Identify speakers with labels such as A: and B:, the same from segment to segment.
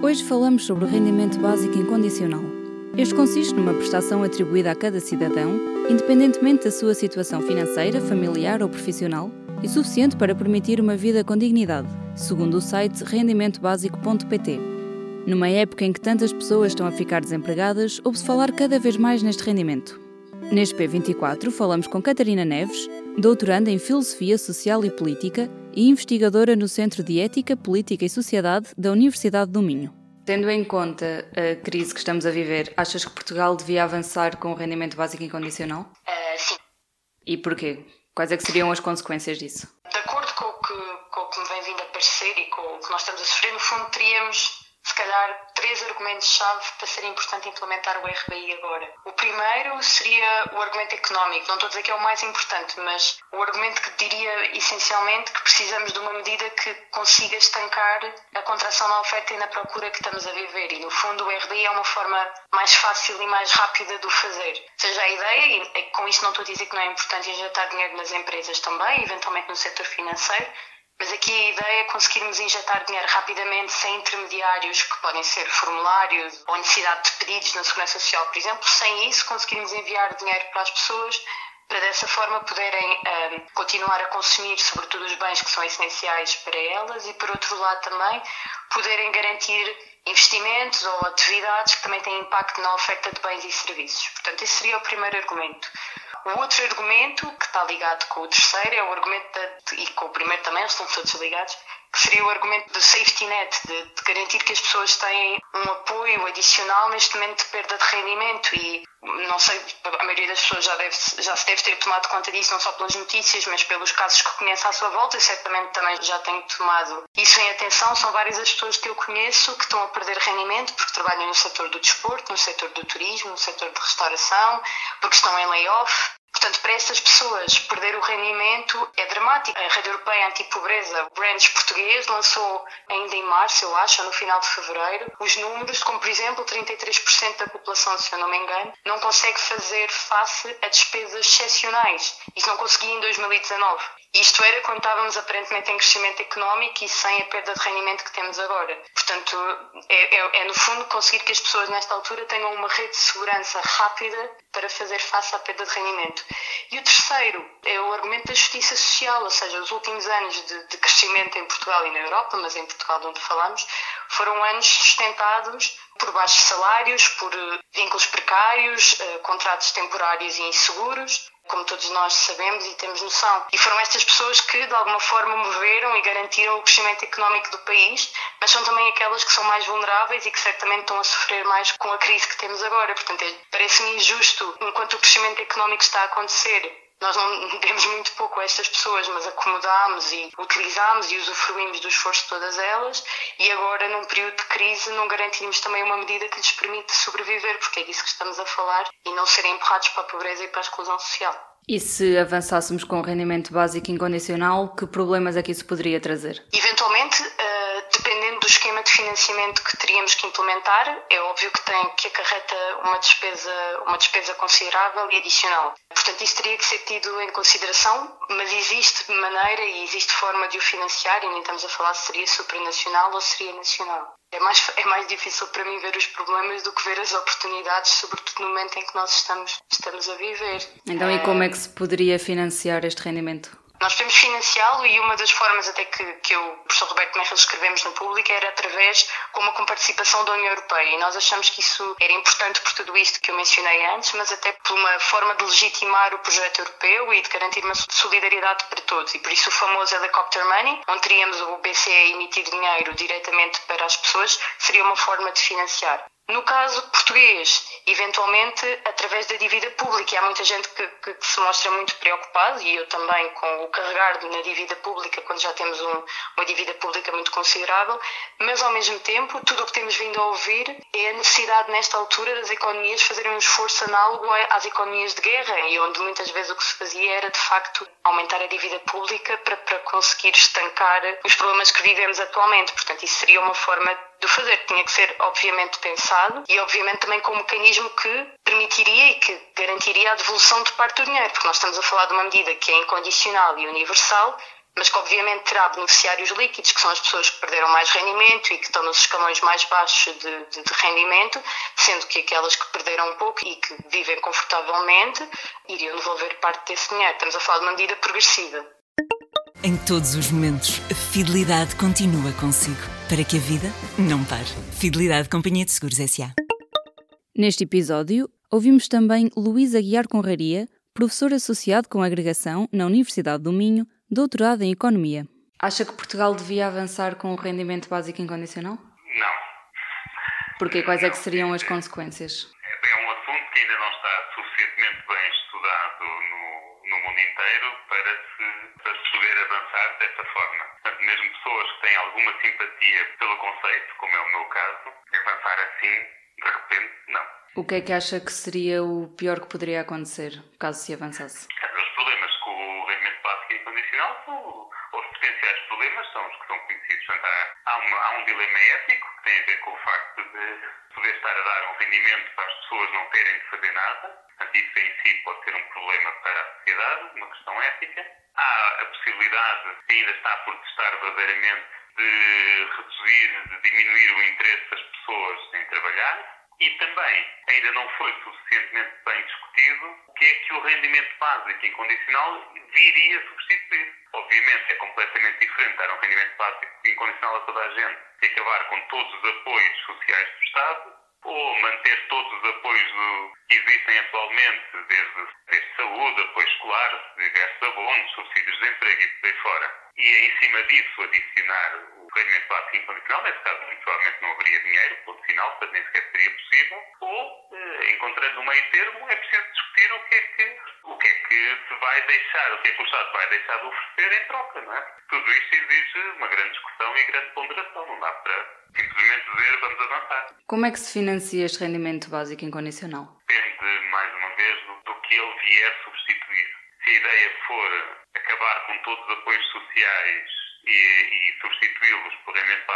A: Hoje falamos sobre o rendimento básico incondicional. Este consiste numa prestação atribuída a cada cidadão, independentemente da sua situação financeira, familiar ou profissional, e suficiente para permitir uma vida com dignidade, segundo o site rendimentobásico.pt. Numa época em que tantas pessoas estão a ficar desempregadas, ouve-se falar cada vez mais neste rendimento. Neste P24 falamos com Catarina Neves, doutoranda em Filosofia Social e Política e investigadora no Centro de Ética, Política e Sociedade da Universidade do Minho. Tendo em conta a crise que estamos a viver, achas que Portugal devia avançar com o rendimento básico incondicional?
B: Uh, sim.
A: E porquê? Quais é que seriam as consequências disso?
B: De acordo com o que, com o que me vem vindo a parecer e com o que nós estamos a sofrer, no fundo teríamos se calhar, três argumentos-chave para ser importante implementar o RBI agora. O primeiro seria o argumento económico. Não estou a dizer que é o mais importante, mas o argumento que diria essencialmente que precisamos de uma medida que consiga estancar a contração na oferta e na procura que estamos a viver. E, no fundo, o RBI é uma forma mais fácil e mais rápida de o fazer. Ou seja, a ideia, e com isto não estou a dizer que não é importante injetar dinheiro nas empresas também, eventualmente no setor financeiro, mas aqui a ideia é conseguirmos injetar dinheiro rapidamente, sem intermediários, que podem ser formulários ou necessidade de pedidos na Segurança Social, por exemplo. Sem isso, conseguirmos enviar dinheiro para as pessoas para dessa forma poderem um, continuar a consumir, sobretudo, os bens que são essenciais para elas e, por outro lado, também poderem garantir investimentos ou atividades que também têm impacto na oferta de bens e serviços. Portanto, esse seria o primeiro argumento. O outro argumento, que está ligado com o terceiro, é o argumento, e com o primeiro também, eles estão todos ligados, que seria o argumento do safety net, de, de, garantir que as pessoas têm um apoio adicional neste momento de perda de rendimento. E não sei, a maioria das pessoas já, deve, já se deve ter tomado conta disso, não só pelas notícias, mas pelos casos que conhece à sua volta, e certamente também já tenho tomado isso em atenção. São várias as pessoas que eu conheço que estão a perder rendimento porque trabalham no setor do desporto, no setor do turismo, no setor de restauração, porque estão em layoff, Portanto, para essas pessoas, perder o rendimento é dramático. A Rede Europeia Antipobreza, o Branch português, lançou ainda em março, eu acho, no final de fevereiro, os números, como por exemplo, 33% da população, se eu não me engano, não consegue fazer face a despesas excepcionais. Isso não conseguia em 2019. Isto era quando estávamos aparentemente em crescimento económico e sem a perda de rendimento que temos agora. Portanto, é, é, é, no fundo conseguir que as pessoas nesta altura tenham uma rede de segurança rápida para fazer face à perda de rendimento. E o terceiro é o argumento da justiça social, ou seja, os últimos anos de, de crescimento em Portugal e na Europa, mas em Portugal de onde falamos, foram anos sustentados por baixos salários, por eh, vínculos precários, eh, contratos temporários e inseguros, como todos nós sabemos e temos noção. E foram estas pessoas que, de alguma forma, moveram e garantiram o crescimento económico do país, mas são também aquelas que são mais vulneráveis e que certamente estão a sofrer mais com a crise que temos agora. Portanto, é, parece-me injusto, enquanto o crescimento económico está a acontecer, nós não demos muito pouco a estas pessoas, mas acomodámos e utilizámos e usufruímos do esforço de todas elas e agora, num período de crise, não garantimos também uma medida que lhes permite sobreviver, porque é disso que estamos a falar, e não serem empurrados para a pobreza e para a exclusão social.
A: E se avançássemos com o rendimento básico incondicional, que problemas é que isso poderia trazer?
B: Eventualmente, uh, esquema de financiamento que teríamos que implementar, é óbvio que tem que acarreta uma despesa, uma despesa considerável e adicional. Portanto, isso teria que ser tido em consideração, mas existe maneira e existe forma de o financiar, e nem estamos a falar se seria supranacional ou seria nacional. É mais, é mais difícil para mim ver os problemas do que ver as oportunidades, sobretudo no momento em que nós estamos, estamos a viver.
A: Então, e como é que se poderia financiar este rendimento?
B: Nós podemos financiá-lo e uma das formas até que, que eu, o professor Roberto Merkel, escrevemos no público era através, como com participação da União Europeia. E nós achamos que isso era importante por tudo isto que eu mencionei antes, mas até por uma forma de legitimar o projeto europeu e de garantir uma solidariedade para todos. E por isso o famoso Helicopter Money, onde teríamos o BCE a emitir dinheiro diretamente para as pessoas, seria uma forma de financiar. No caso português, eventualmente através da dívida pública. E há muita gente que, que, que, se mostra muito preocupada, e eu também, com o carregar na dívida pública, quando já temos um, uma dívida pública muito considerável, mas ao mesmo tempo, tudo o que temos vindo a ouvir é a necessidade, nesta altura, das economias fazerem um esforço análogo às economias de guerra, e onde muitas vezes o que se fazia era, de facto, aumentar a dívida pública para, para conseguir estancar os problemas que vivemos atualmente. Portanto, isso seria uma forma de fazer. Tinha que ser, obviamente, pensado e, obviamente, também com um mecanismo que permitiria e que garantiria a devolução de parte do dinheiro, porque nós estamos a falar de uma medida que é incondicional e universal, mas que obviamente terá beneficiários líquidos, que são as pessoas que perderam mais rendimento e que estão nos escalões mais baixos de, de, de rendimento, sendo que aquelas que perderam um pouco e que vivem confortavelmente iriam devolver parte desse dinheiro. Estamos a falar de uma medida progressiva.
C: Em todos os momentos, a fidelidade continua consigo, para que a vida não pare. Fidelidade Companhia de Seguros S.A.
A: Neste episódio, ouvimos também Luís Aguiar Conraria, professor associado com agregação na Universidade do Minho, doutorado em Economia. Acha que Portugal devia avançar com o rendimento básico incondicional?
D: Não.
A: Porque quais é que seriam as consequências?
D: É um assunto que ainda não está suficientemente bem estudado no, no mundo inteiro para se, para se poder avançar dessa forma. Portanto, mesmo pessoas que têm alguma simpatia pelo conceito, como é o meu caso, avançar assim, de repente, não.
A: O que é que acha que seria o pior que poderia acontecer caso se avançasse?
D: Os problemas com o rendimento básico incondicional os potenciais problemas, são os que são conhecidos. Há, há, uma, há um dilema ético que tem a ver com o facto de poder estar a dar um rendimento para as pessoas não terem de fazer nada. Portanto, isso em si pode ser um problema para a sociedade, uma questão ética. Há a possibilidade, que ainda está por testar verdadeiramente, de reduzir, de diminuir o interesse das pessoas em trabalhar. E também ainda não foi suficientemente bem discutido o que é que o rendimento básico incondicional viria substituir. Obviamente é completamente diferente dar um rendimento básico incondicional a toda a gente e acabar com todos os apoios sociais do Estado ou manter todos os apoios do, que existem atualmente, desde, desde saúde, apoio escolar, diversos abonos, subsídios de emprego e por aí fora. E em cima disso adicionar o rendimento básico incondicional, nesse caso provavelmente não haveria dinheiro, ponto final, portanto nem sequer seria possível, ou, encontrando um meio termo, é preciso discutir o que é que o que é que se vai deixar, o que é que o Estado vai deixar de oferecer em troca, não é? Tudo isto exige uma grande discussão e grande ponderação, não dá para simplesmente dizer vamos avançar.
A: Como é que se financia este rendimento básico incondicional?
D: Depende, mais uma vez, do, do que ele vier substituir. Se a ideia for acabar com todos os apoios sociais e, e substituí-los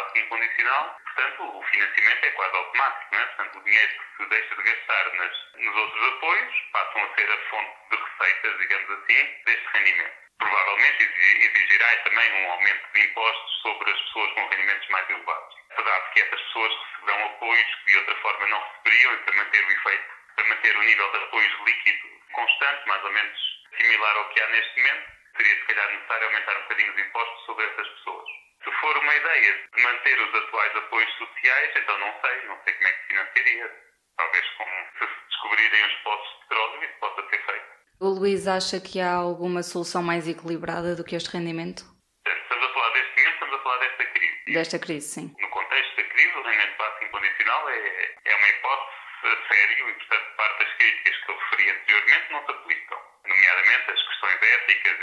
D: básico incondicional, portanto, o financiamento é quase automático, é? Portanto, o dinheiro que se deixa de gastar nas, nos outros apoios passam a ser a fonte de receitas, digamos assim, deste rendimento. Provavelmente exigirá também um aumento de impostos sobre as pessoas com rendimentos mais elevados. Apesar de que essas pessoas receberão apoios que de outra forma não receberiam e para manter o efeito, para manter o nível de apoios líquido constante, mais ou menos similar ao que há neste momento, seria se calhar necessário aumentar um bocadinho os impostos sobre essas pessoas. Se for uma ideia de manter os atuais apoios sociais, então não sei, não sei como é que se financiaria. Talvez com, se se descobrirem os poços de petróleo, isso possa ser feito.
A: O Luís acha que há alguma solução mais equilibrada do que este rendimento?
D: Estamos a falar deste momento, estamos a falar desta crise.
A: Desta crise, sim.
D: No contexto da crise, o rendimento básico incondicional é, é uma hipótese a sério e, portanto, parte das críticas que eu referi anteriormente não se aplicam. Nomeadamente as questões éticas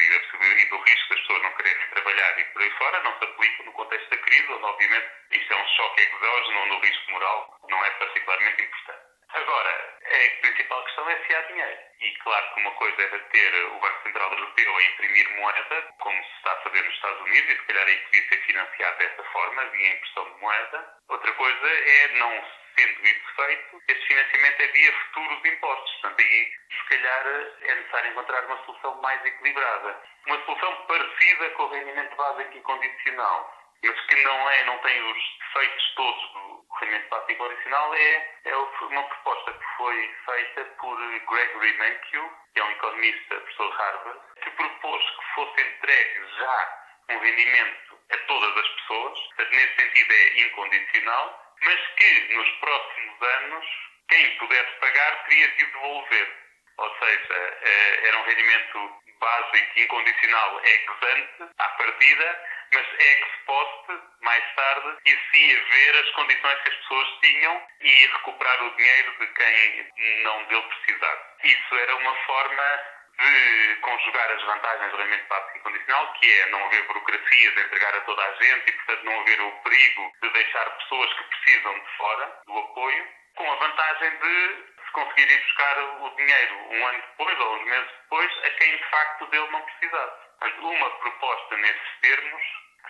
D: e, do risco das pessoas não quererem trabalhar e por aí fora não se aplicam no contexto da crise, onde, obviamente, isto é um choque exógeno, onde o risco moral não é particularmente importante. Agora, a principal questão é se há dinheiro. E claro que uma coisa é ter o Banco Central Europeu a imprimir moeda, como se está a fazer nos Estados Unidos, e se calhar aí podia ser financiado dessa forma, via impressão de moeda. Outra coisa é, não sendo isso feito, este financiamento é via futuros impostos. Portanto, aí se calhar é necessário encontrar uma solução mais equilibrada. Uma solução parecida com o rendimento básico incondicional mas que não, é, não tem os defeitos todos do rendimento básico incondicional, é, é uma proposta que foi feita por Gregory Mankiw, que é um economista, professor de Harvard, que propôs que fosse entregue já um rendimento a todas as pessoas, nesse sentido é incondicional, mas que nos próximos anos quem pudesse pagar teria de devolver. Ou seja, eh, era um rendimento básico incondicional ex ante, à partida, mas ex post, mais tarde, e sim ver as condições que as pessoas tinham e recuperar o dinheiro de quem não dele precisasse. Isso era uma forma de conjugar as vantagens do rendimento básico incondicional, que é não haver burocracias a entregar a toda a gente e, portanto, não haver o perigo de deixar pessoas que precisam de fora do apoio, com a vantagem de se conseguir ir buscar o dinheiro um ano depois ou uns meses depois a quem de facto dele não precisasse. Uma proposta nesses termos,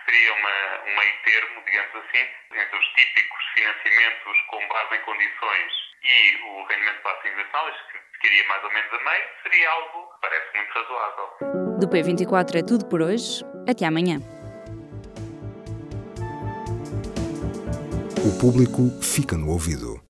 D: seria uma, um meio termo, digamos assim, entre os típicos financiamentos com base em condições e o rendimento básico universal, que ficaria mais ou menos a meio, seria algo que parece muito razoável.
A: Do P24 é tudo por hoje. Até amanhã.
E: O público fica no ouvido.